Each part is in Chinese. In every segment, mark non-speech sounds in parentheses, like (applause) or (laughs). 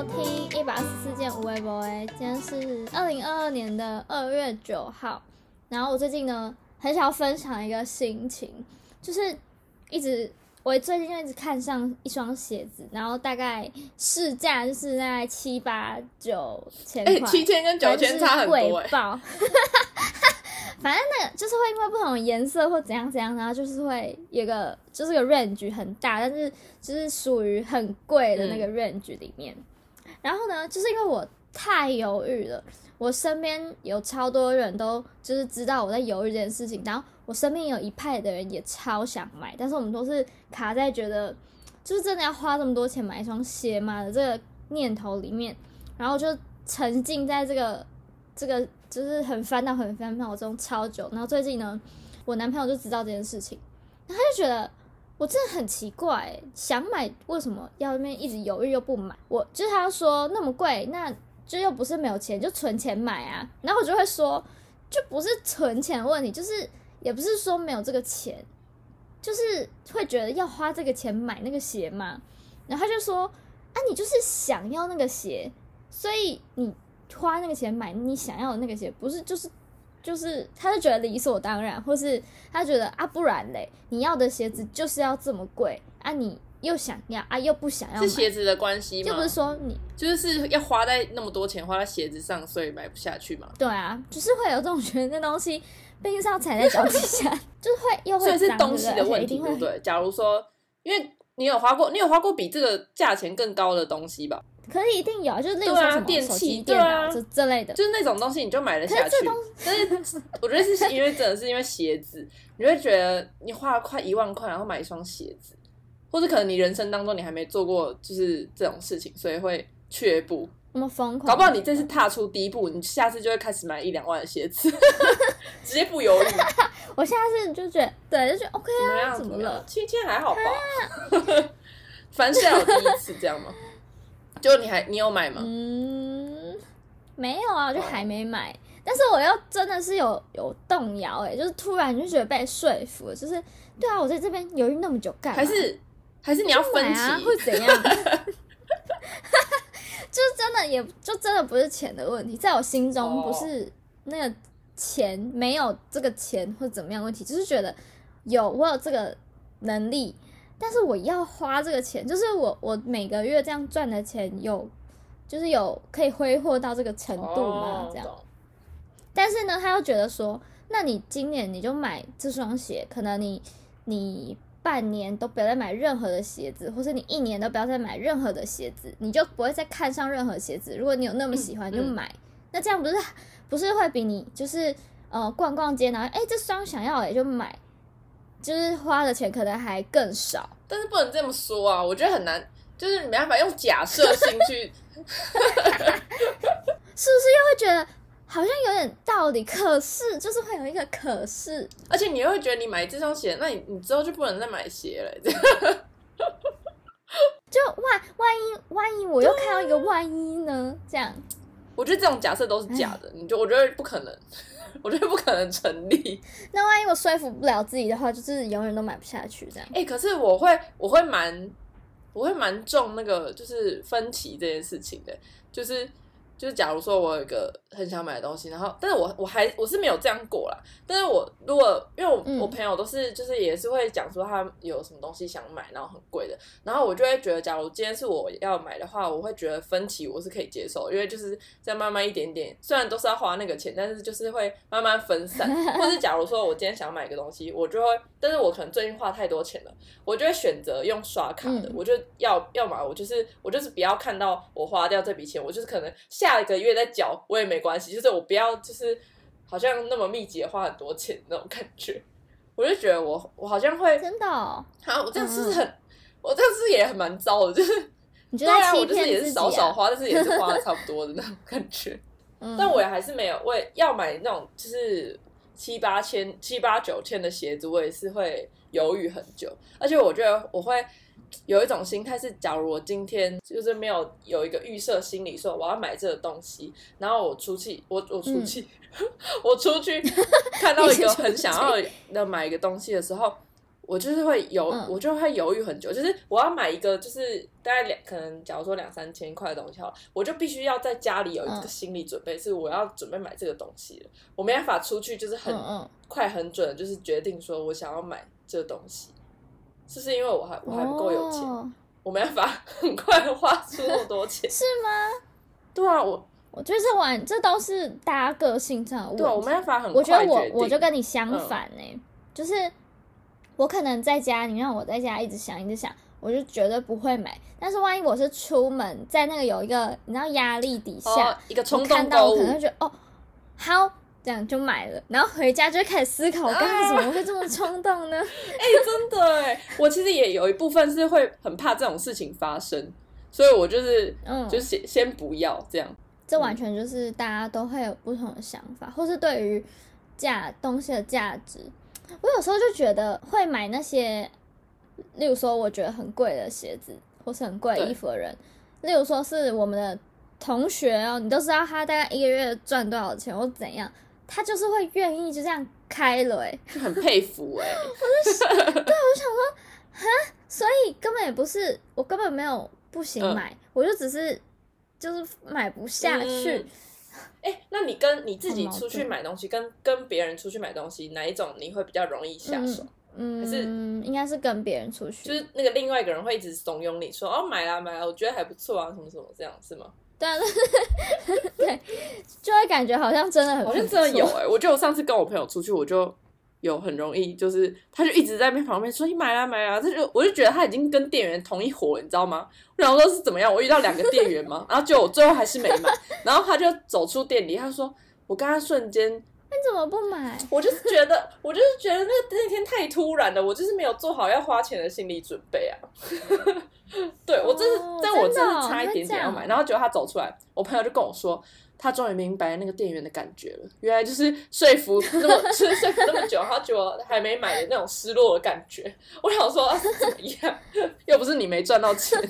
收听一百二十四件无微博。今天是二零二二年的二月九号。然后我最近呢，很想要分享一个心情，就是一直我最近就一直看上一双鞋子，然后大概市价就是在七八九千块，欸，七千跟九千差很多，欸，贵爆。(laughs) 反正那个就是会因为不同的颜色或怎样怎样，然后就是会有个就是个 range 很大，但是就是属于很贵的那个 range 里面。嗯、然后呢，就是因为我太犹豫了，我身边有超多人都就是知道我在犹豫这件事情，然后我身边有一派的人也超想买，但是我们都是卡在觉得就是真的要花这么多钱买一双鞋吗的这个念头里面，然后就沉浸在这个这个。就是很烦恼，很烦恼中超久。然后最近呢，我男朋友就知道这件事情，他就觉得我真的很奇怪，想买为什么要那边一直犹豫又不买？我就是他说那么贵，那就又不是没有钱，就存钱买啊。然后我就会说，就不是存钱问题，就是也不是说没有这个钱，就是会觉得要花这个钱买那个鞋嘛。然后他就说啊，你就是想要那个鞋，所以你。花那个钱买你想要的那个鞋，不是就是就是，他就觉得理所当然，或是他觉得啊，不然嘞，你要的鞋子就是要这么贵啊，你又想要啊，又不想要，是鞋子的关系吗？就不是说你就是要花在那么多钱花在鞋子上，所以买不下去嘛？对啊，就是会有这种觉得那东西毕竟是要踩在脚底下，(laughs) 就是会又会所以是东西的问题，对不对？假如说，因为你有花过，你有花过比这个价钱更高的东西吧？可以一定有，就是那种什么电器、电脑这这类的，就是那种东西你就买得下去。但是我觉得是因为真的是因为鞋子，你会觉得你花了快一万块，然后买一双鞋子，或者可能你人生当中你还没做过就是这种事情，所以会却步。那么疯狂，搞不好你这次踏出第一步，你下次就会开始买一两万的鞋子，(laughs) 直接不犹豫。(laughs) 我下次就觉得，对，就觉得 OK 啊，怎么了？今天还好吧？凡事要有第一次，这样吗？就你还你有买吗？嗯，没有啊，就还没买。哦、但是我又真的是有有动摇哎，就是突然就觉得被说服了，就是对啊，我在这边犹豫那么久干嘛？还是还是你要分期啊？会怎样？(laughs) 就是真的也就真的不是钱的问题，在我心中不是那个钱没有这个钱或怎么样问题，就是觉得有我有这个能力。但是我要花这个钱，就是我我每个月这样赚的钱有，就是有可以挥霍到这个程度吗？这样。但是呢，他又觉得说，那你今年你就买这双鞋，可能你你半年都不要再买任何的鞋子，或是你一年都不要再买任何的鞋子，你就不会再看上任何鞋子。如果你有那么喜欢，就买。那这样不是不是会比你就是呃逛逛街，然后哎这双想要也就买。就是花的钱可能还更少，但是不能这么说啊！我觉得很难，就是没办法用假设性去，(laughs) 是不是又会觉得好像有点道理？可是就是会有一个可是，而且你又会觉得你买这双鞋，那你你之后就不能再买鞋了，(laughs) 就万万一万一我又看到一个万一呢？这样，我觉得这种假设都是假的，你就我觉得不可能。我觉得不可能成立。(laughs) 那万一我说服不了自己的话，就是永远都买不下去这样。哎、欸，可是我会，我会蛮，我会蛮重那个，就是分歧这件事情的，就是。就是假如说我有一个很想买的东西，然后，但是我我还我是没有这样过啦。但是我如果因为我、嗯、我朋友都是就是也是会讲说他有什么东西想买，然后很贵的，然后我就会觉得，假如今天是我要买的话，我会觉得分期我是可以接受，因为就是再慢慢一点点，虽然都是要花那个钱，但是就是会慢慢分散。(laughs) 或是假如说我今天想买一个东西，我就会，但是我可能最近花太多钱了，我就会选择用刷卡的，嗯、我就要要买，我就是我就是不要看到我花掉这笔钱，我就是可能下。下一个月再缴我也没关系，就是我不要就是好像那么密集的花很多钱那种感觉，我就觉得我我好像会真的，好，我这样是很，我这样是也很蛮糟的，就是你觉得对啊，我就是也是少少花，但是也是花的差不多的那种感觉，(laughs) 但我也还是没有，我也要买那种就是七八千、七八九千的鞋子，我也是会犹豫很久，而且我觉得我会。有一种心态是，假如我今天就是没有有一个预设心理，说我要买这个东西，然后我出去，我我出去，嗯、(laughs) 我出去看到一个很想要的买一个东西的时候，我就是会犹，嗯、我就会犹豫很久。就是我要买一个，就是大概两，可能假如说两三千块的东西好，我就必须要在家里有一个心理准备，嗯、是我要准备买这个东西了。我没办法出去，就是很快很准，就是决定说我想要买这个东西，是不是因为我还我还不够有钱，哦、我没办法很快花出那么多钱？是吗？对啊，我。我觉得这玩这都是大家个性上的问题。对，我没办法很快。我觉得我我就跟你相反呢、欸，嗯、就是我可能在家，你让我在家一直想一直想，我就绝对不会买。但是万一我是出门，在那个有一个你知道压力底下，哦、一个冲动看到我可能会觉得哦好，这样就买了，然后回家就开始思考，我刚刚怎么会这么冲动呢？(laughs) 哎、欸，真的哎，我其实也有一部分是会很怕这种事情发生，所以我就是嗯，就先先不要这样。这完全就是大家都会有不同的想法，或是对于价东西的价值。我有时候就觉得会买那些，例如说我觉得很贵的鞋子，或是很贵的衣服的人，例如说是我们的同学哦，你都知道他大概一个月赚多少钱或怎样，他就是会愿意就这样开了，哎，就很佩服哎。(laughs) 我就想，对，我就想说，哈，所以根本也不是我根本没有不行买，嗯、我就只是。就是买不下去。(laughs) 哎、那你跟你自己出去买东西，跟跟别人出去买东西，哪一种你会比较容易下手？嗯，还是应该是跟别人出去，就是那个另外一个人会一直怂恿你说，哦，买啦买啦，我觉得还不错啊，什么什么这样是吗？对啊，对，就会感觉好像真的很，好像真的有哎、欸。我觉得我上次跟我朋友出去，我就。有很容易，就是他就一直在那旁边说你买啦买啦，他就我就觉得他已经跟店员同一伙了，你知道吗？然后说是怎么样？我遇到两个店员嘛，然后就我最后还是没买，然后他就走出店里，他说我刚刚瞬间，你怎么不买？(laughs) 我就是觉得，(laughs) 我就是觉得那那天太突然了，我就是没有做好要花钱的心理准备啊。(laughs) 对我真是，哦、但我真是差一点点要买，然后结果他走出来，我朋友就跟我说。他终于明白那个店员的感觉了，原来就是说服那么，就是说服那么久，他觉得还没买的那种失落的感觉。我想说，怎么样？又不是你没赚到钱。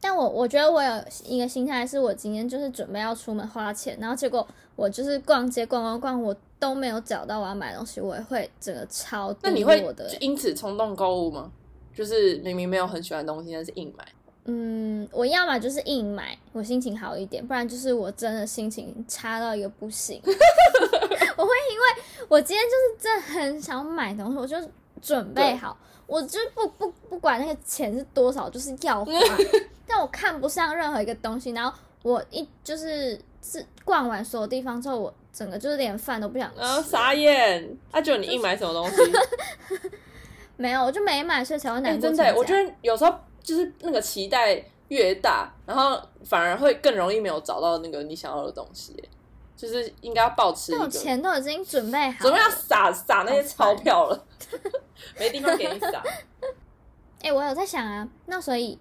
但我我觉得我有一个心态，是我今天就是准备要出门花钱，然后结果我就是逛街逛逛逛，我都没有找到我要买东西，我也会整个超低落的。那你会因此冲动购物吗？就是明明没有很喜欢的东西，但是硬买。嗯，我要么就是硬买，我心情好一点，不然就是我真的心情差到一个不行。(laughs) 我会因为我今天就是真的很想买东西，我就准备好，我就不不不管那个钱是多少，就是要花。(laughs) 但我看不上任何一个东西，然后我一就是是逛完所有地方之后，我整个就是连饭都不想吃。啊，傻眼！啊，就你硬买什么东西？(laughs) 没有，我就没买，所以才会难过。欸、真的，我觉得有时候。就是那个期待越大，然后反而会更容易没有找到那个你想要的东西。就是应该要保持一个，钱都已经准备好了，准备要撒撒那些钞票了，(laughs) 没地方给你撒。(laughs) 哎、欸，我有在想啊，那所以，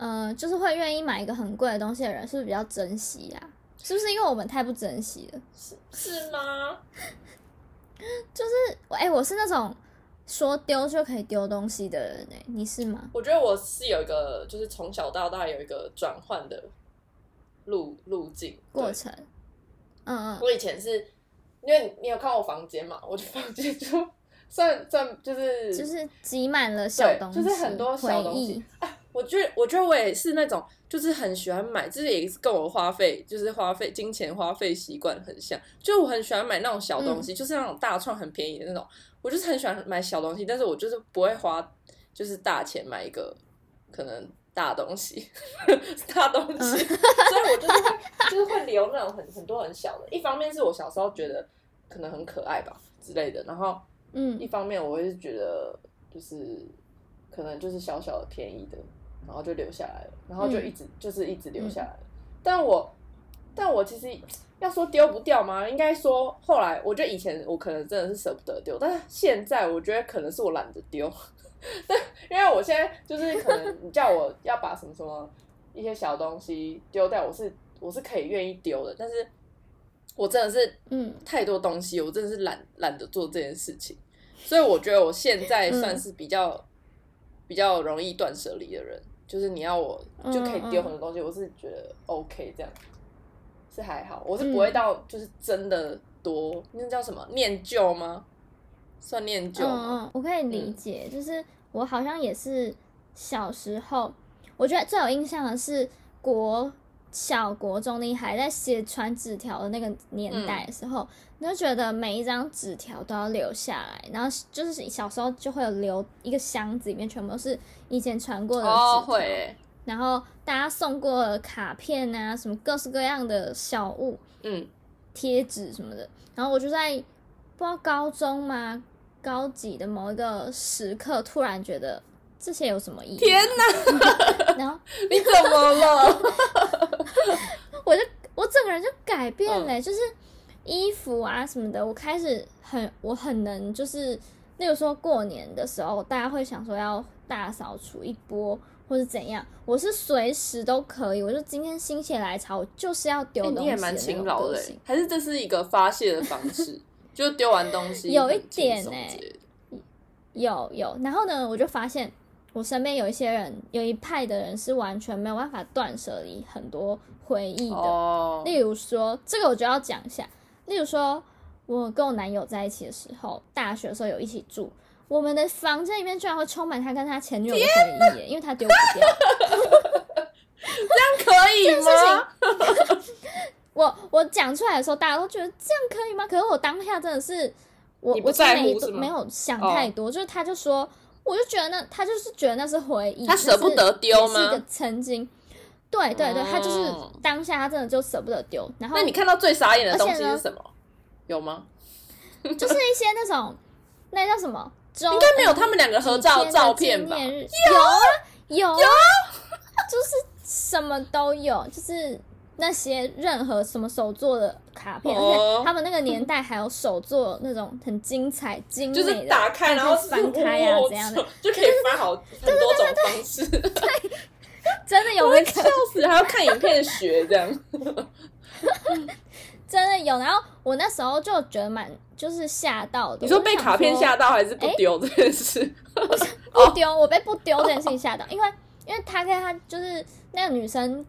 呃，就是会愿意买一个很贵的东西的人，是不是比较珍惜啊？是不是因为我们太不珍惜了？是是吗？(laughs) 就是，哎、欸，我是那种。说丢就可以丢东西的人呢？你是吗？我觉得我是有一个，就是从小到大有一个转换的路路径过程。嗯嗯。我以前是因为你有看我房间嘛，我的房间就算算就是就是挤满了小东西，就是很多小东西。啊，(laughs) 我觉得我觉得我也是那种，就是很喜欢买，这也是跟我花费，就是花费金钱花费习惯很像。就我很喜欢买那种小东西，嗯、就是那种大创很便宜的那种。我就是很喜欢买小东西，但是我就是不会花，就是大钱买一个可能大东西，(laughs) 大东西，嗯、所以我就是会就是会留那种很很多很小的。一方面是我小时候觉得可能很可爱吧之类的，然后嗯，一方面我会觉得就是可能就是小小的便宜的，然后就留下来了，然后就一直、嗯、就是一直留下来了。但我但我其实。要说丢不掉吗？应该说后来，我觉得以前我可能真的是舍不得丢，但是现在我觉得可能是我懒得丢。(laughs) 但因为我现在就是可能你叫我要把什么什么一些小东西丢掉，我是我是可以愿意丢的，但是我真的是嗯太多东西，我真的是懒懒得做这件事情，所以我觉得我现在算是比较、嗯、比较容易断舍离的人，就是你要我就可以丢很多东西，嗯嗯我是觉得 OK 这样。是还好，我是不会到就是真的多，嗯、那叫什么念旧吗？算念旧。吗嗯，我可以理解，嗯、就是我好像也是小时候，我觉得最有印象的是国小国中，你还在写传纸条的那个年代的时候，嗯、你就觉得每一张纸条都要留下来，然后就是小时候就会有留一个箱子，里面全部都是以前传过的纸条。哦，会。然后大家送过的卡片啊，什么各式各样的小物，嗯，贴纸什么的。然后我就在不知道高中吗？高几的某一个时刻，突然觉得这些有什么意义？天哪！(laughs) 然后 (laughs) 你怎么了？(laughs) 我就我整个人就改变了，嗯、就是衣服啊什么的，我开始很我很能就是，例如说过年的时候，大家会想说要大扫除一波。或是怎样，我是随时都可以。我就今天心血来潮，我就是要丢东西。欸、你也蛮勤劳的，还是这是一个发泄的方式？就丢完东西，有一点呢、欸，有有。然后呢，我就发现我身边有一些人，有一派的人是完全没有办法断舍离很多回忆的。哦、例如说，这个我就要讲一下。例如说，我跟我男友在一起的时候，大学的时候有一起住。我们的房间里面居然会充满他跟他前女友的回忆耶，因为他丢不掉。(laughs) 这样可以吗？(laughs) 我我讲出来的时候，大家都觉得这样可以吗？可是我当下真的是，我我真的没没有想太多，就是他就说，我就觉得那他就是觉得那是回忆，他舍不得丢吗？是一个曾经，对对对，他就是当下他真的就舍不得丢。然后，那你看到最傻眼的东西是什么？有吗？(laughs) 就是一些那种，那叫什么？应该没有他们两个合照照片吧？有啊，有啊，(laughs) 就是什么都有，就是那些任何什么手做的卡片，而且他们那个年代还有手做那种很精彩、精美的，就是打开然后翻开啊，这样的就可以翻好很多种方式。对，真的有那个，笑死，还要看影片学这样，(laughs) 真的有。然后我那时候就觉得蛮。就是吓到的。你说被卡片吓到，还是不丢这件事？欸、(laughs) 不丢，我被不丢这件事情吓到，因为因为他跟他就是那个女生，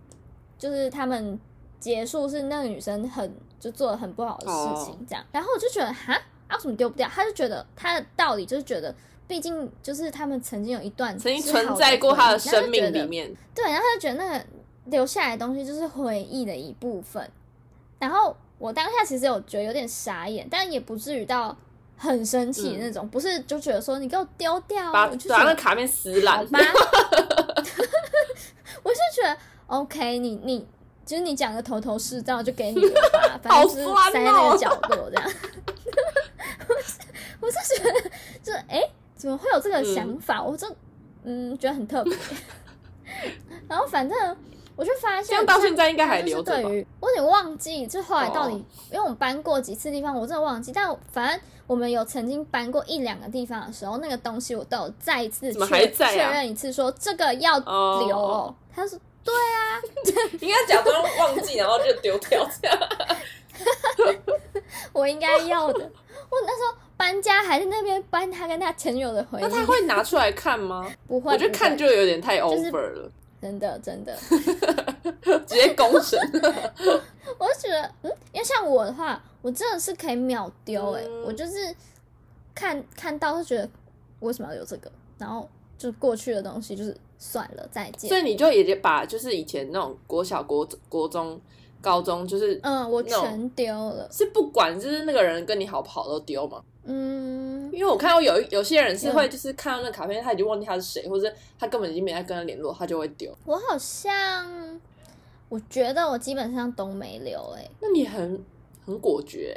就是他们结束是那个女生很就做了很不好的事情，这样。然后我就觉得哈，为什么丢不掉？他就觉得他的道理就是觉得，毕竟就是他们曾经有一段曾经存在过他的生命里面，对，然后他就觉得那个留下来的东西就是回忆的一部分，然后。我当下其实有觉得有点傻眼，但也不至于到很生气的那种，嗯、不是就觉得说你给我丢掉，就把那卡片撕烂。(laughs) 我是觉得 OK，你你就是你讲的头头是道，就给你了吧，(laughs) 反正就是塞在那个角落这样。(laughs) 我是 (laughs) 我是觉得，就哎、欸，怎么会有这个想法？嗯、我这嗯觉得很特别。然后反正。我就发现，到现在应该还留着吧。我有点忘记，就后来到底，因为我们搬过几次地方，我真的忘记。但反正我们有曾经搬过一两个地方的时候，那个东西我都有再一次确确认一次，说这个要留哦。他说：“对啊，应该假装忘记，然后就丢掉这样。(laughs) ”我应该要的。我那时候搬家还在那边搬他跟他前女友的回忆，那他会拿出来看吗？不会，我觉得看就有点太 over 了。真的真的，(laughs) 直接公审。我就觉得，嗯，因为像我的话，我真的是可以秒丢哎，嗯、我就是看看到就觉得为什么要有这个，然后就过去的东西就是算了，再见。所以你就也把就是以前那种国小、国国中、高中，就是嗯，我全丢了，是不管就是那个人跟你好不好都丢吗？嗯，因为我看到有有些人是会，就是看到那卡片，他已经忘记他是谁，或者他根本已经没在跟他联络，他就会丢。我好像，我觉得我基本上都没留，哎，那你很很果决，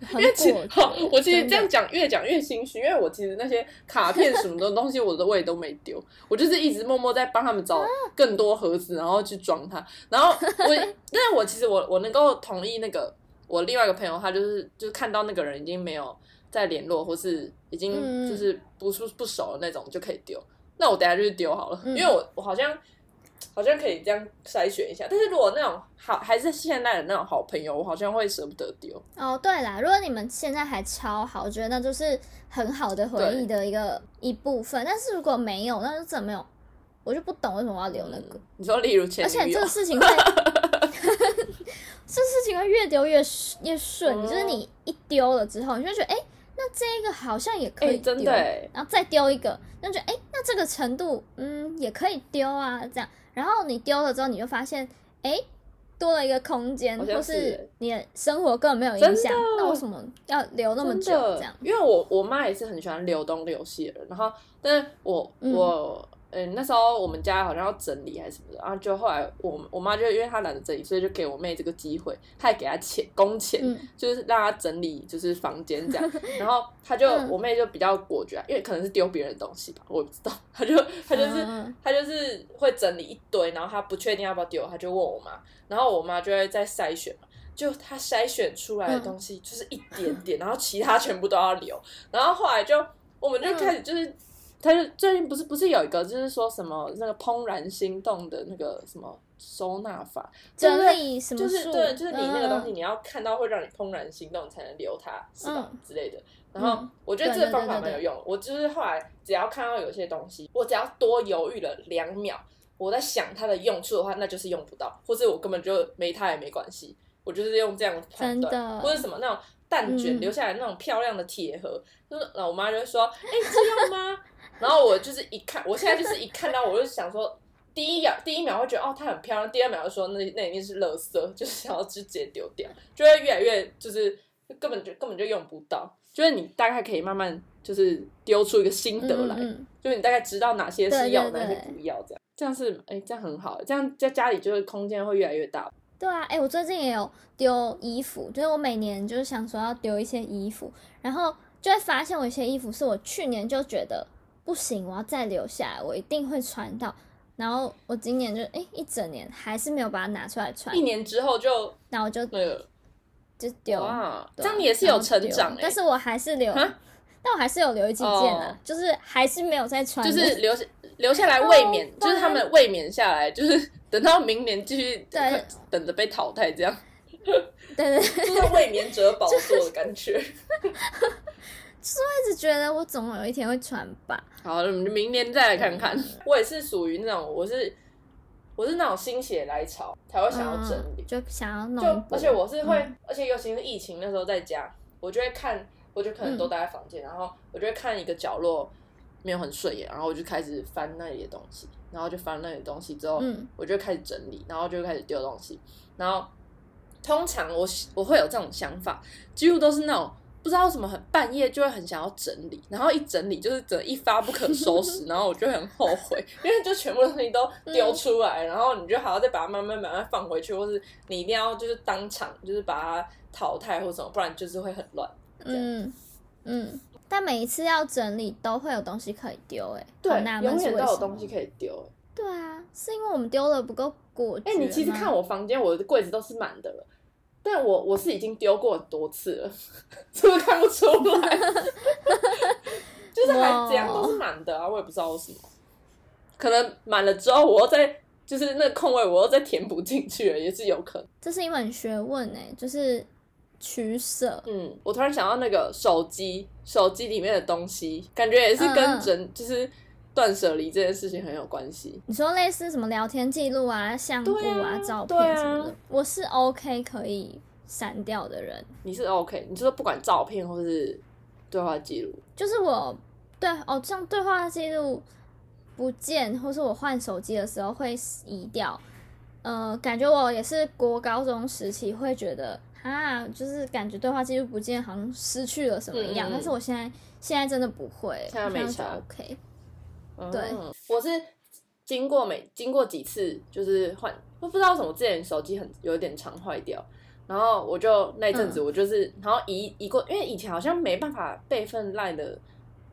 很果决。我其实这样讲越讲越心虚，因为我其实那些卡片什么的东西，我的我也都没丢，我就是一直默默在帮他们找更多盒子，然后去装它。然后我，(laughs) 但是我其实我我能够同意那个我另外一个朋友，他就是就是看到那个人已经没有。再联络，或是已经就是不不不熟的那种，就可以丢。那我等下就去丢好了，因为我我好像好像可以这样筛选一下。但是如果那种好还是现在的那种好朋友，我好像会舍不得丢。哦，对啦，如果你们现在还超好，我觉得那就是很好的回忆的一个一部分。但是如果没有，那就真的没有，我就不懂为什么我要留那个。你说例如前，而且这个事情会，这事情会越丢越越顺，就是你一丢了之后，你就觉得哎。欸那那这个好像也可以丢，欸、真的然后再丢一个，那就哎、欸，那这个程度，嗯，也可以丢啊，这样。然后你丢了之后，你就发现，哎、欸，多了一个空间，或是你的生活根本没有影响，那为什么要留那么久？这样？因为我我妈也是很喜欢留东留西的人，然后，但是我、嗯、我。嗯，那时候我们家好像要整理还是什么的，然后就后来我我妈就因为她懒得整理，所以就给我妹这个机会，她也给她钱工钱，嗯、就是让她整理就是房间这样。(laughs) 然后她就、嗯、我妹就比较果决，因为可能是丢别人的东西吧，我也不知道。她就她就是、嗯、她就是会整理一堆，然后她不确定要不要丢，她就问我妈，然后我妈就会再筛选嘛，就她筛选出来的东西就是一点点，嗯、然后其他全部都要留。然后后来就我们就开始就是。嗯他就最近不是不是有一个，就是说什么那个怦然心动的那个什么收纳法，整理什么就是对，就是你那个东西你要看到会让你怦然心动才能留它，是吧之类的。然后我觉得这个方法蛮有用。我就是后来只要看到有些东西，我只要多犹豫了两秒，我在想它的用处的话，那就是用不到，或者我根本就没它也没关系。我就是用这样判断，或者什么那种蛋卷留下来那种漂亮的铁盒，就是我妈就会说：“哎，这样吗？” (laughs) 然后我就是一看，我现在就是一看到，我就想说，第一秒第一秒会觉得哦，它很漂亮，第二秒就说那那一定是垃圾，就是想要直接丢掉，就会越来越就是根本就根本就用不到，就是你大概可以慢慢就是丢出一个心得来，嗯嗯就是你大概知道哪些是要，哪些不要，这样。这样是哎这样很好，这样在家里就是空间会越来越大。对啊，哎，我最近也有丢衣服，就是我每年就是想说要丢一些衣服，然后就会发现我一些衣服是我去年就觉得。不行，我要再留下来，我一定会穿到。然后我今年就哎、欸，一整年还是没有把它拿出来穿。一年之后就，那我就就丢。哇，这样你也是有成长、欸、但是我还是留，但我还是有留几件啊，oh. 就是还是没有再穿。(laughs) 就是留下留下来卫冕，oh, 就是他们卫冕下来，就是等到明年继续对等着被淘汰这样。对对，对，就是未免者宝 (laughs) 座的感觉。(laughs) 是我一直觉得我总有一天会穿吧。好，我们明年再来看看。我也是属于那种，我是我是那种心血来潮才会想要整理，就想要弄。就而且我是会，而且尤其是疫情那时候在家，我就会看，我就可能都待在房间，然后我就会看一个角落没有很顺眼，然后我就开始翻那里的东西，然后就翻那里的东西之后，我就开始整理，然后就开始丢东西，然后通常我我会有这种想法，几乎都是那种。不知道为什么很半夜就会很想要整理，然后一整理就是整一发不可收拾，(laughs) 然后我就很后悔，因为就全部东西都丢出来，然后你就还要再把它慢慢慢慢放回去，或是你一定要就是当场就是把它淘汰或什么，不然就是会很乱。嗯嗯，但每一次要整理都会有东西可以丢，哎，对，永远都有东西可以丢。对啊，是因为我们丢的不够果决。哎，你其实看我房间，我的柜子都是满的了。但我我是已经丢过很多次了，(laughs) 是不是看不出来？(laughs) 就是还这样都是满的啊，我也不知道为什么。可能满了之后，我又再就是那个空位，我又再填补进去了，也是有可能。这是一门学问哎，就是取舍。嗯，我突然想到那个手机，手机里面的东西，感觉也是跟人、嗯、就是。断舍离这件事情很有关系。你说类似什么聊天记录啊、相簿啊、啊照片什么的，啊、我是 OK 可以删掉的人。你是 OK？你是说不管照片或是对话记录，就是我对哦，像对话记录不见，或是我换手机的时候会移掉。呃，感觉我也是国高中时期会觉得啊，就是感觉对话记录不见，好像失去了什么一样。嗯、但是我现在现在真的不会，现在没差，OK。对，我是经过每经过几次，就是换，我不知道为什么之前手机很有点常坏掉，然后我就那阵子我就是，嗯、然后移移过，因为以前好像没办法备份 LINE 的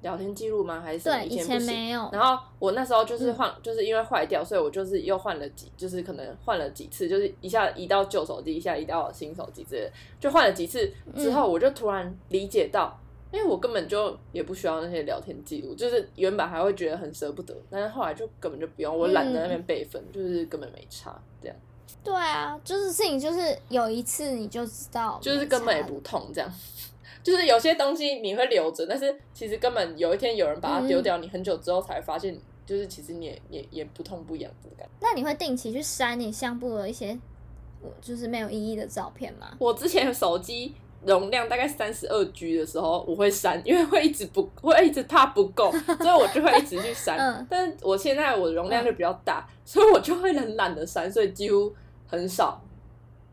聊天记录吗？还是以前？没有。然后我那时候就是换，嗯、就是因为坏掉，所以我就是又换了几，就是可能换了几次，就是一下移到旧手机，一下移到新手机之类的，就换了几次之后，我就突然理解到。因为我根本就也不需要那些聊天记录，就是原本还会觉得很舍不得，但是后来就根本就不用，我懒得那边备份，嗯、就是根本没差这样。对啊，就是事情就是有一次你就知道，就是根本也不痛这样。就是有些东西你会留着，但是其实根本有一天有人把它丢掉，嗯、你很久之后才发现，就是其实你也也也不痛不痒的感觉。那你会定期去删你相簿的一些就是没有意义的照片吗？我之前手机。容量大概三十二 G 的时候，我会删，因为会一直不会一直怕不够，(laughs) 所以我就会一直去删。嗯、但是我现在我容量就比较大，嗯、所以我就会很懒得删，所以几乎很少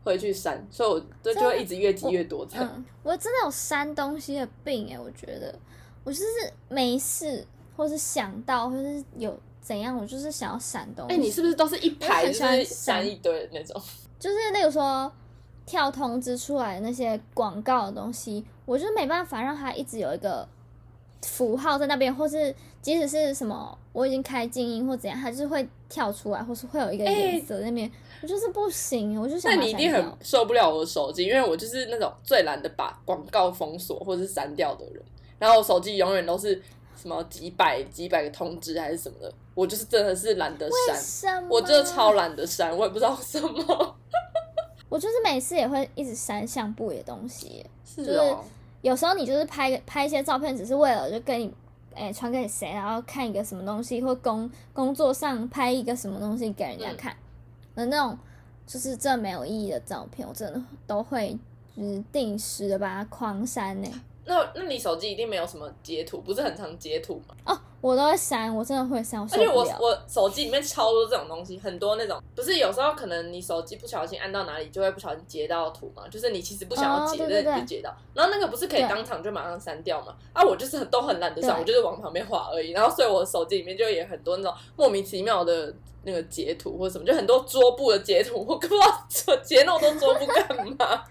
会去删，所以我这就会一直越积越多这样。嗯、我真的有删东西的病哎、欸，我觉得我就是没事，或是想到，或是有怎样，我就是想要删东西。哎、欸，你是不是都是一排就是删一堆的那种？(laughs) 就是那个说。跳通知出来的那些广告的东西，我就没办法让它一直有一个符号在那边，或是即使是什么我已经开静音或怎样，它就是会跳出来，或是会有一个颜色在那边，欸、我就是不行，我就想。那你一定很受不了我的手机，因为我就是那种最懒得把广告封锁或是删掉的人，然后我手机永远都是什么几百几百个通知还是什么的，我就是真的是懒得删，我真的超懒得删，我也不知道什么。(laughs) 我就是每次也会一直删相簿里的东西，是哦、就是有时候你就是拍拍一些照片，只是为了就跟你诶传、给谁，然后看一个什么东西，或工工作上拍一个什么东西给人家看的、嗯、那种，就是这没有意义的照片，我真的都会就是定时的把它框删呢。那那你手机一定没有什么截图，不是很常截图吗？哦，我都会删，我真的会删。而且我我手机里面超多这种东西，很多那种不是有时候可能你手机不小心按到哪里，就会不小心截到图嘛，就是你其实不想要截，但是、哦、就截到。然后那个不是可以当场就马上删掉嘛？啊，我就是都很懒得删，我就是往旁边滑而已。然后所以我手机里面就也很多那种莫名其妙的那个截图或者什么，就很多桌布的截图，我不知道截那么多桌布干嘛。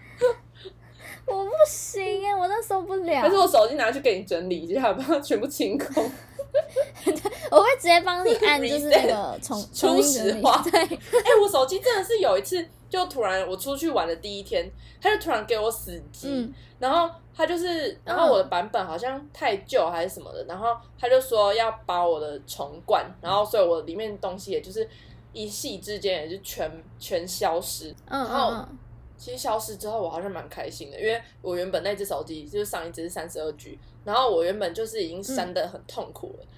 行呀，我都受不了。可是我手机拿去给你整理一下，把它全部清空。(laughs) 我会直接帮你按，就是那个 (laughs) 重初始化。对，(laughs) 哎、欸，我手机真的是有一次，就突然我出去玩的第一天，他就突然给我死机，嗯、然后他就是，然后我的版本好像太旧还是什么的，然后他就说要把我的重灌，然后所以我里面东西也就是一夕之间也就全全消失，嗯，然后。其实消失之后，我好像蛮开心的，因为我原本那只手机就是上一只是三十二 G，然后我原本就是已经删的很痛苦了，嗯、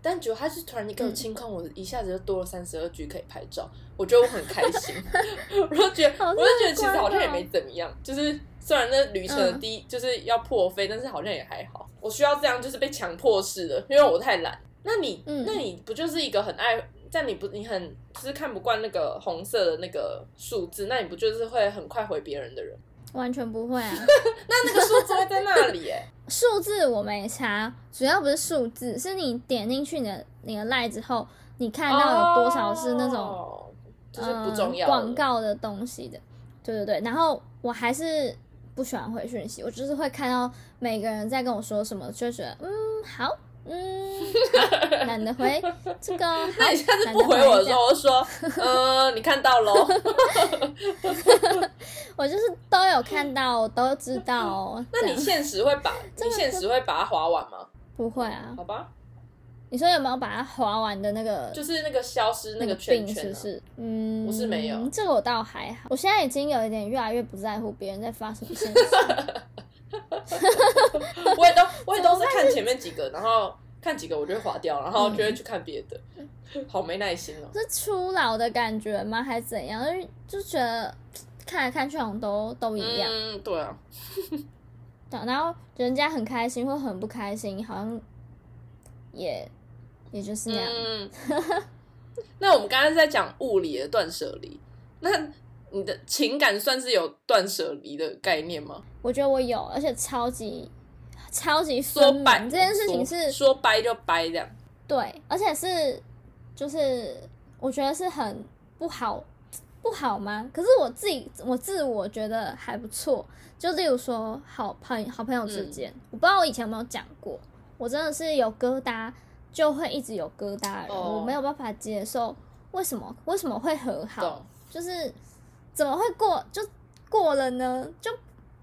但结果它是突然一个清空，我一下子就多了三十二 G 可以拍照，我觉得我很开心，(laughs) 我就觉得，我就觉得其实好像也没怎么样，就是虽然那旅程的第一、嗯、就是要破费，但是好像也还好。我需要这样就是被强迫式的，因为我太懒。那你，嗯、那你不就是一个很爱？但你不，你很就是看不惯那个红色的那个数字，那你不就是会很快回别人的人？完全不会啊！(laughs) 那那个数字会在那里哎。(laughs) 数字我没查，主要不是数字，是你点进去你的你的赖之后，你看到有多少是那种、哦、就是不重要广、呃、告的东西的。对对对，然后我还是不喜欢回讯息，我就是会看到每个人在跟我说什么，就觉得嗯好。嗯，懒得回这个。(laughs) 那你下次不回我的时候，我就说，呃，你看到喽。(laughs) 我就是都有看到，我都知道。那你现实会把，你现实会把它划完吗？不会啊。好吧。你说有没有把它划完的那个？就是那个消失那个圈圈，是不是？嗯，不是没有。这个我倒还好，我现在已经有一点越来越不在乎别人在发什么信息。(laughs) (laughs) 我也都我也都是看前面几个，然后看几个我就会划掉，然后就会去看别的，嗯、好没耐心哦。是初老的感觉吗？还是怎样？就就觉得看来看去好像都都一样。嗯，对啊。对，然后人家很开心或很不开心，好像也也就是那样。嗯、那我们刚刚在讲物理的断舍离，那。你的情感算是有断舍离的概念吗？我觉得我有，而且超级超级说白这件事情是说，掰就掰这样。对，而且是就是我觉得是很不好不好吗？可是我自己我自我觉得还不错。就例如说好朋好朋友之间，嗯、我不知道我以前有没有讲过，我真的是有疙瘩就会一直有疙瘩的人，哦、我没有办法接受为什么为什么会和好，就是。怎么会过就过了呢？就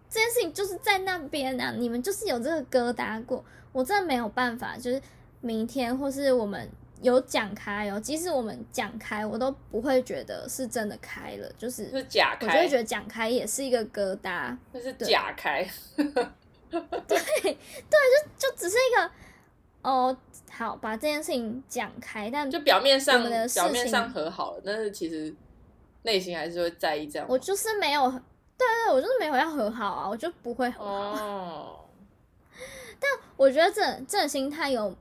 这件事情就是在那边啊，你们就是有这个疙瘩过，我真的没有办法。就是明天或是我们有讲开哦，即使我们讲开，我都不会觉得是真的开了，就是是假开，我就会觉得讲开也是一个疙瘩，那是假开。(laughs) 对对，就就只是一个哦，好把这件事情讲开，但就表面上表面上和好了，但是其实。内心还是会在意这样，我就是没有对对，我就是没有要和好啊，我就不会和好。哦。(laughs) 但我觉得这这心态有，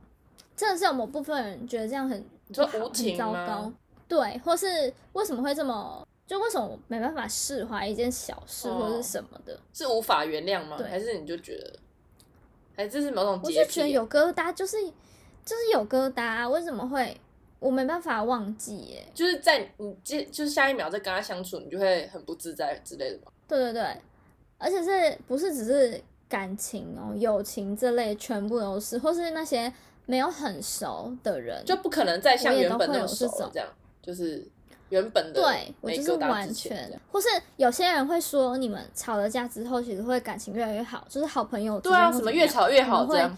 真的是有某部分人觉得这样很就无情很糟糕。对，或是为什么会这么？就为什么我没办法释怀一件小事或是什么的？哦、是无法原谅吗？对还是你就觉得？哎，这是某种？我就觉得有疙瘩，就是就是有疙瘩、啊，为什么会我没办法忘记？耶？就是在你接，就是下一秒再跟他相处，你就会很不自在之类的吗？对对对，而且是不是只是感情哦，友情这类全部都是，或是那些没有很熟的人，就不可能再像原本那么熟这样，就是。原本的对我就是完全，或是有些人会说，你们吵了架之后，其实会感情越来越好，就是好朋友。对啊，什么越吵越好这样。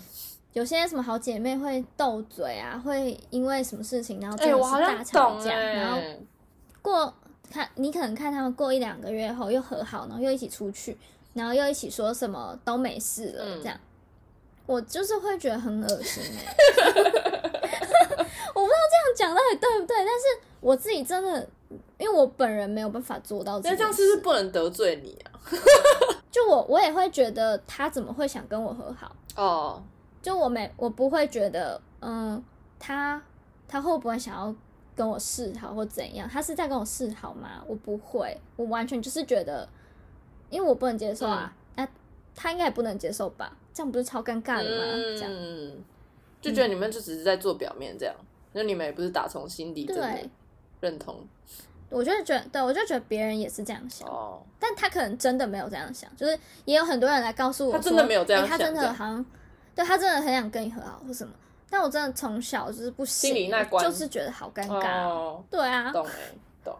有些什么好姐妹会斗嘴啊，会因为什么事情，然后真的是大吵架，欸欸、然后过看你可能看他们过一两个月后又和好，然后又一起出去，然后又一起说什么都没事了，这样，嗯、我就是会觉得很恶心哎、欸。(laughs) 我不知道这样讲到底对不对，但是我自己真的，因为我本人没有办法做到这。那这样是不是不能得罪你啊？(laughs) 就我，我也会觉得他怎么会想跟我和好？哦，oh. 就我没，我不会觉得，嗯，他他会不会想要跟我示好或怎样？他是在跟我示好吗？我不会，我完全就是觉得，因为我不能接受啊，那、嗯啊、他应该也不能接受吧？这样不是超尴尬的吗？嗯、这样。就觉得你们就只是在做表面这样，那、嗯、你们也不是打从心底真的认同。我就觉得，对，我就觉得别人也是这样想，哦、但他可能真的没有这样想，就是也有很多人来告诉我说，他真的没有这样想，欸、他真的好像，对他真的很想跟你和好或什么，但我真的从小就是不行，心里那关。就是觉得好尴尬，哦、对啊，懂哎，懂，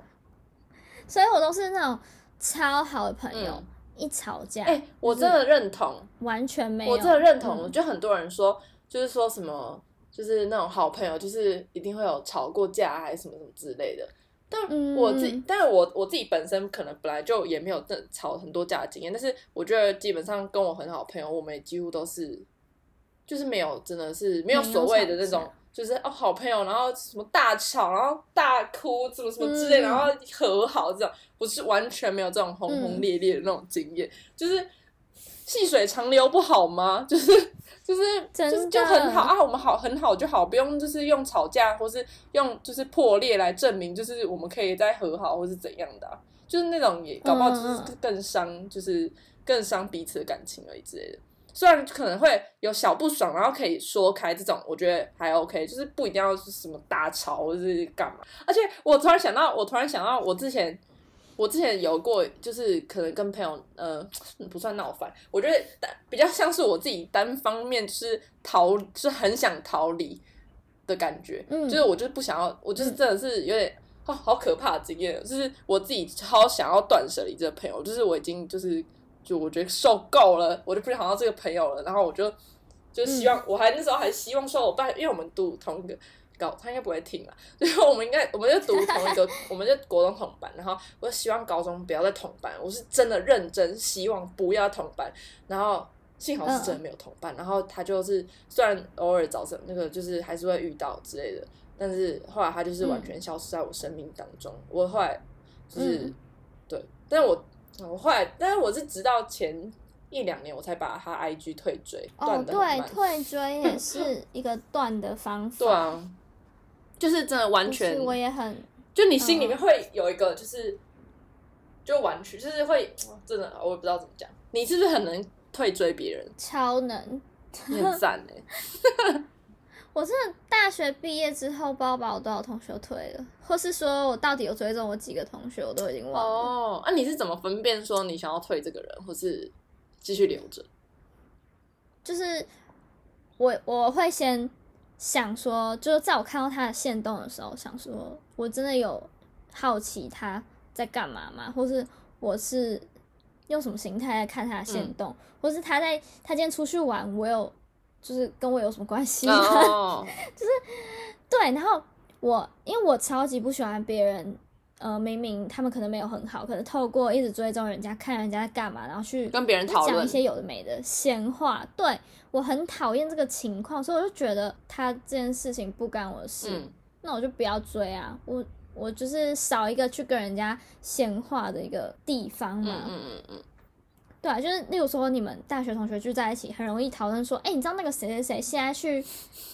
所以我都是那种超好的朋友，嗯、一吵架，哎、欸，我真的认同，完全没有，我真的认同，嗯、就很多人说。就是说什么，就是那种好朋友，就是一定会有吵过架还是什么什么之类的。但我自己，嗯、但是我我自己本身可能本来就也没有这吵很多架的经验。但是我觉得基本上跟我很好的朋友，我们也几乎都是，就是没有真的是没有所谓的那种，就是哦好朋友，然后什么大吵，然后大哭，什么什么之类，嗯、然后和好这种，不是完全没有这种轰轰烈烈的那种经验，嗯、就是细水长流不好吗？(laughs) 就是。就是就是就很好啊，我们好很好就好，不用就是用吵架或是用就是破裂来证明，就是我们可以再和好或是怎样的、啊，就是那种也搞不好就是更伤，嗯、就是更伤彼此的感情而已之类的。虽然可能会有小不爽，然后可以说开这种，我觉得还 OK，就是不一定要是什么大吵或是干嘛。而且我突然想到，我突然想到我之前。我之前有过，就是可能跟朋友，呃，不算闹翻，我觉得比较像是我自己单方面就是逃，就是很想逃离的感觉，嗯，就是我就是不想要，我就是真的是有点，哦，好可怕的经验，就是我自己超想要断舍离这个朋友，就是我已经就是就我觉得受够了，我就不想要这个朋友了，然后我就就希望，我还那时候还希望说我爸，因为我们读同一个高。他应该不会听了，(laughs) 就是我们应该，我们就读同一个，我们就国中同班，然后我就希望高中不要再同班，我是真的认真希望不要同班，然后幸好是真的没有同班，然后他就是虽然偶尔早上那个就是还是会遇到之类的，但是后来他就是完全消失在我生命当中，我后来就是、嗯、对，但是我我后来，但是我是直到前一两年我才把他 IG 退追，哦，对，退追也是 (laughs) 一个断的方法，对啊。就是真的完全，我也很，就你心里面会有一个，就是，就完全就是会，真的我也不知道怎么讲。你是不是很能退追别人？超能，很赞哎！(laughs) 我真的大学毕业之后，不知道把我多少同学退了，或是说我到底有追踪我几个同学，我都已经忘了。哦，那、啊、你是怎么分辨说你想要退这个人，或是继续留着？就是我我会先。想说，就是在我看到他的线动的时候，想说我真的有好奇他在干嘛吗？或是我是用什么形态在看他的线动？嗯、或是他在他今天出去玩，我有就是跟我有什么关系 (laughs) 就是对，然后我因为我超级不喜欢别人。呃，明明他们可能没有很好，可能透过一直追踪人家，看人家在干嘛，然后去跟别人讨论讲一些有的没的闲话。对，我很讨厌这个情况，所以我就觉得他这件事情不干我的事，嗯、那我就不要追啊。我我我就是少一个去跟人家闲话的一个地方嘛。嗯嗯嗯。对啊，就是例如说你们大学同学聚在一起，很容易讨论说，哎，你知道那个谁谁谁现在去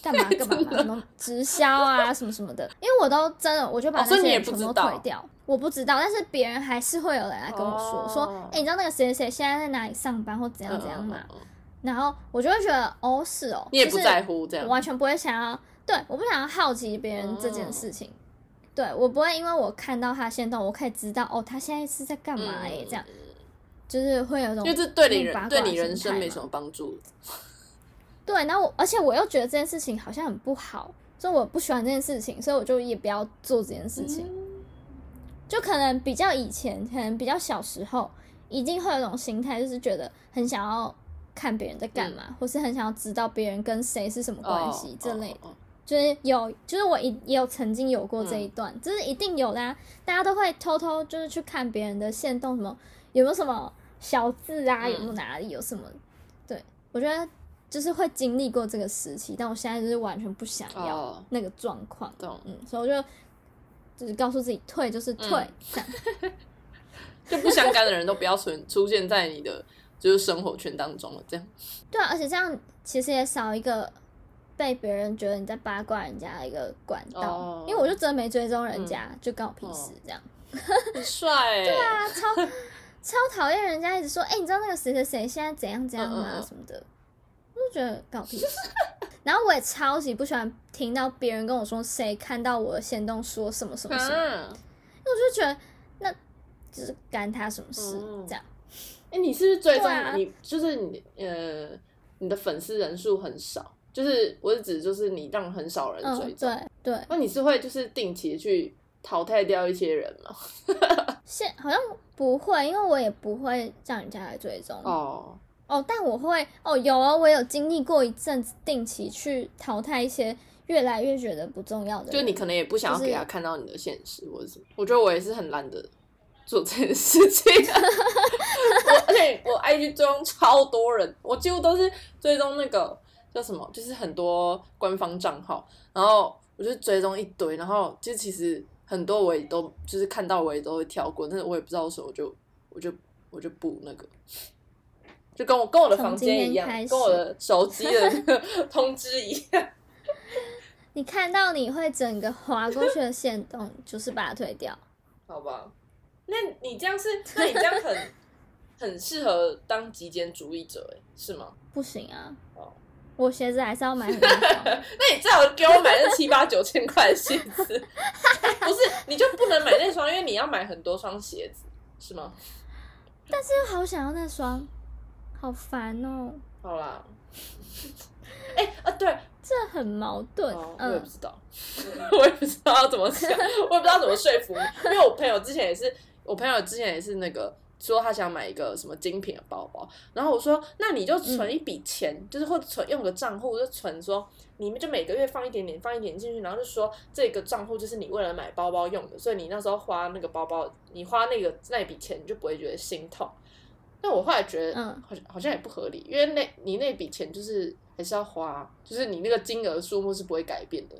干嘛干嘛 (laughs) 嘛？什么直销啊，什么什么的。因为我都真的，我就把那些人全部都推掉。哦、我不知道，但是别人还是会有人来跟我说，哦、说，哎，你知道那个谁谁谁现在在哪里上班或怎样怎样嘛？嗯、然后我就会觉得，哦，是哦，你也不在乎这样，我完全不会想要，对，我不想要好奇别人这件事情。哦、对我不会，因为我看到他现动，我可以知道，哦，他现在是在干嘛哎，这样。就是会有种，因为这对你人对你人生没什么帮助。对，然后我而且我又觉得这件事情好像很不好，所以我不喜欢这件事情，所以我就也不要做这件事情。嗯、就可能比较以前，可能比较小时候，一定会有种心态，就是觉得很想要看别人在干嘛，嗯、或是很想要知道别人跟谁是什么关系、哦、这类。哦哦、就是有，就是我也也有曾经有过这一段，嗯、就是一定有啦。大家都会偷偷就是去看别人的线动，什么有没有什么。小字啊，有没有哪里有什么？嗯、对，我觉得就是会经历过这个时期，但我现在就是完全不想要那个状况。嗯，所以我就就是告诉自己退就是退，嗯、这样 (laughs) 就不相干的人都不要存出现在你的 (laughs) 就是生活圈当中了。这样对啊，而且这样其实也少一个被别人觉得你在八卦人家的一个管道，哦、因为我就真的没追踪人家，嗯、就关我屁事这样。很帅、欸，(laughs) 对啊，超。超讨厌人家一直说，哎、欸，你知道那个谁谁谁现在怎样怎样啊？什么的，我就觉得搞屁事。(laughs) 然后我也超级不喜欢听到别人跟我说谁看到我的行动说什么什么什么，因为我就觉得那就是干他什么事这样。哎、欸，你是不是追踪、啊、你？就是你呃，你的粉丝人数很少，就是我是指就是你让很少人追踪、嗯，对对。那你是会就是定期去淘汰掉一些人吗？(laughs) 现好像。不会，因为我也不会叫人家来追踪哦哦，但我会哦，有啊，我有经历过一阵子定期去淘汰一些越来越觉得不重要的人，就你可能也不想要给他看到你的现实、就是、或者什么。我觉得我也是很懒得做这件事情，(laughs) 我而且我 IG 追踪超多人，我几乎都是追踪那个叫什么，就是很多官方账号，然后我就追踪一堆，然后就其实。很多我也都就是看到我也都会跳过，但是我也不知道为什么，我就我就我就不那个，就跟我跟我的房间一样，跟我的手机的那个通知一样。(laughs) 你看到你会整个滑过去的线动，(laughs) 就是把它退掉，好吧？那你这样是，那你这样很 (laughs) 很适合当极简主义者，哎，是吗？不行啊。哦。我鞋子还是要买很多。(laughs) 那你最好给我买那七八九千块的鞋子，不是你就不能买那双，因为你要买很多双鞋子，是吗？但是又好想要那双，好烦哦、喔。好啦，哎、欸、啊，对，这很矛盾。哦、我也不知道，嗯、(laughs) 我也不知道要怎么想，我也不知道怎么说服你，因为我朋友之前也是，我朋友之前也是那个。说他想买一个什么精品的包包，然后我说，那你就存一笔钱，嗯、就是或者存用个账户就存说，你们就每个月放一点点，放一点进去，然后就说这个账户就是你为了买包包用的，所以你那时候花那个包包，你花那个那笔钱，你就不会觉得心痛。但我后来觉得，嗯，好像好像也不合理，因为那你那笔钱就是还是要花，就是你那个金额数目是不会改变的。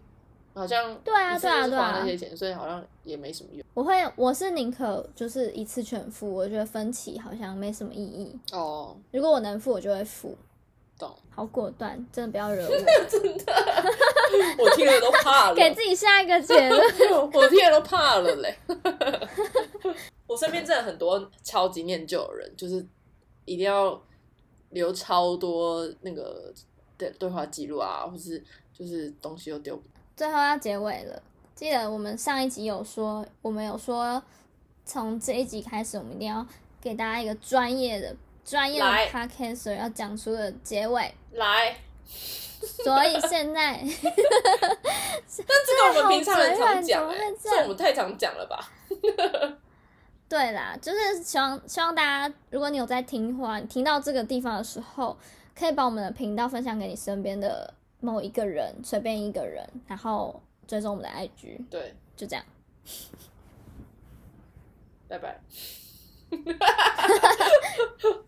好像对啊，对啊，对啊，那些钱，所以好像也没什么用。我会，我是宁可就是一次全付，我觉得分期好像没什么意义。哦，如果我能付，我就会付。懂，好果断，真的不要惹我。(laughs) 真的，(laughs) 我听了都怕了。给自己下一个结论，(laughs) 我听了都怕了嘞。我身边真的很多超级念旧的人，就是一定要留超多那个对对话记录啊，或是就是东西又丢。最后要结尾了，记得我们上一集有说，我们有说，从这一集开始，我们一定要给大家一个专业的、专业的 podcaster 要讲出的结尾。来，所以现在，(laughs) 但这个我们平常很常讲，哎，这我们太常讲了吧？对啦，就是希望希望大家，如果你有在听话，你听到这个地方的时候，可以把我们的频道分享给你身边的。某一个人，随便一个人，然后追踪我们的 IG，对，就这样，拜拜。(laughs)